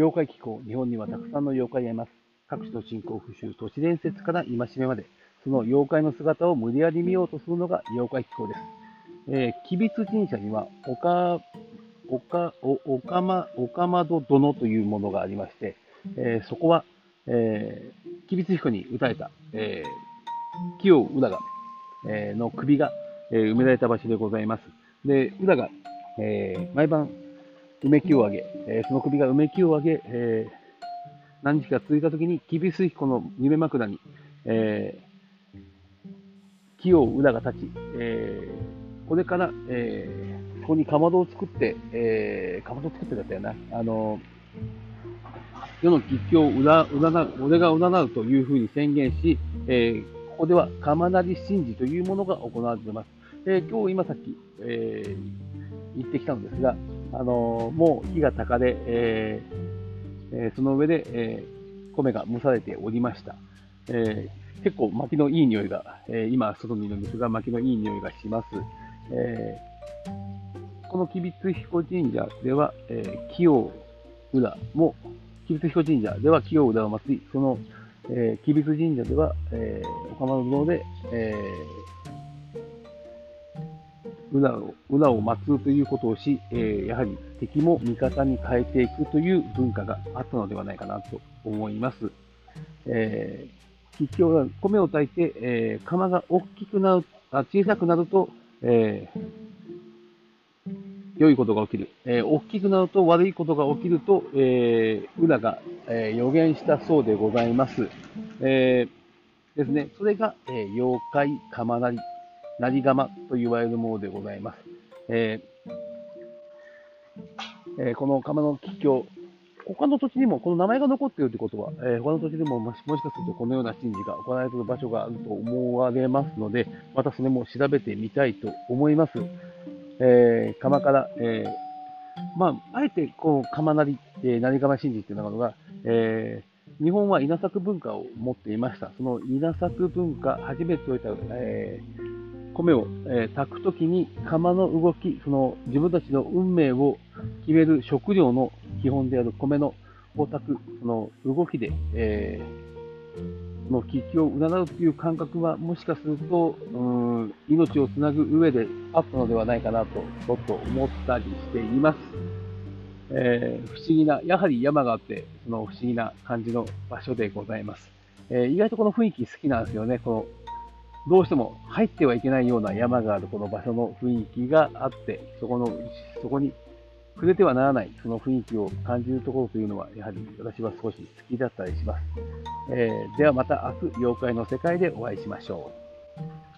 妖怪気候、日本にはたくさんの妖怪がいます。各地の信仰風習、都市伝説から戒めまで、その妖怪の姿を無理やり見ようとするのが妖怪気候です。えー、吉備津神社には、岡、岡、岡間、岡窓殿というものがありまして、えー、そこは、えー、吉備津彦に打たれた、えー、清浦が、えー、の首が、え、埋められた場所でございます。で、浦が、え、毎晩、梅木をあげ、えー、その首が梅木をあげ、えー、何日か続いたときに、吉備津彦の夢枕に、えー、木を裏が立ち、えー、これから、えー、ここにかまどを作って、えー、かまど作ってだったよな。あの世の吉凶を占う、俺が占うというふうに宣言し、えー、ここでは釜なり神事というものが行われています。えー、今日今さっき、えー、言ってきたのですが、あの、もう火が高で、ええその上で、え米が蒸されておりました。え結構薪のいい匂いが、え今外にいるんですが、薪のいい匂いがします。えこの吉備津彦神社では、え清浦も、吉備津彦神社では清浦を祭り、その、え、吉備津神社では、えー、岡間の堂で、えー、裏を、裏を祀るということをし、えー、やはり敵も味方に変えていくという文化があったのではないかなと思います。えー、吉祥は米を炊いて、えー、釜が大きくなる、あ小さくなると、えー、良いことが起きる。えー、大きくなると悪いことが起きると、えー、裏が、えー、予言したそうでございます。えー、ですね。それが、えー、妖怪釜なり、なり釜と言われるものでございます。ええー、この釜の吉祥、他の土地にもこの名前が残っているということは、えー、他の土地でももしもしかするとこのような神事が行われている場所があると思われますので、またそれも調べてみたいと思います。えー、釜から、えー、まあ、あえてこう釜なり、えー、何釜神事というのが、えー、日本は稲作文化を持っていました。その稲作文化、初めて言われた、えー米を、えー、炊くときに釜の動き、その自分たちの運命を決める食料の基本である米のを炊く、その動きで、えー、その危機を占うという感覚は、もしかすると、うん、命をつなぐ上であったのではないかなと、ちょっと思ったりしています。えー、不思議な、やはり山があって、その不思議な感じの場所でございます。えー、意外とこの雰囲気好きなんですよね。このどうしても入ってはいけないような山があるこの場所の雰囲気があって、そこの、そこに触れてはならない、その雰囲気を感じるところというのは、やはり私は少し好きだったりします。えー、ではまた明日、妖怪の世界でお会いしましょう。